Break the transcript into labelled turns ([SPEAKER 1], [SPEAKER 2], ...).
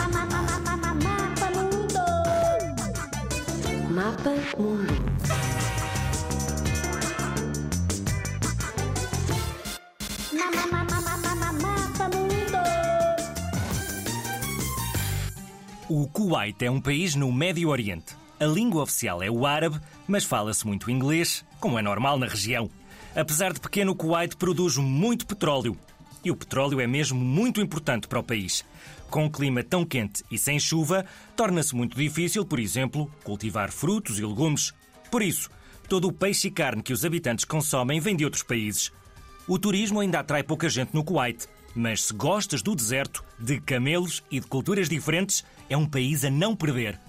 [SPEAKER 1] Mapa Mundo.
[SPEAKER 2] Mapa Mundo.
[SPEAKER 1] Mapa Mundo.
[SPEAKER 3] O Kuwait é um país no Médio Oriente. A língua oficial é o árabe, mas fala-se muito inglês, como é normal na região. Apesar de pequeno, o Kuwait produz muito petróleo. E o petróleo é mesmo muito importante para o país. Com um clima tão quente e sem chuva, torna-se muito difícil, por exemplo, cultivar frutos e legumes. Por isso, todo o peixe e carne que os habitantes consomem vem de outros países. O turismo ainda atrai pouca gente no Kuwait, mas se gostas do deserto, de camelos e de culturas diferentes, é um país a não perder.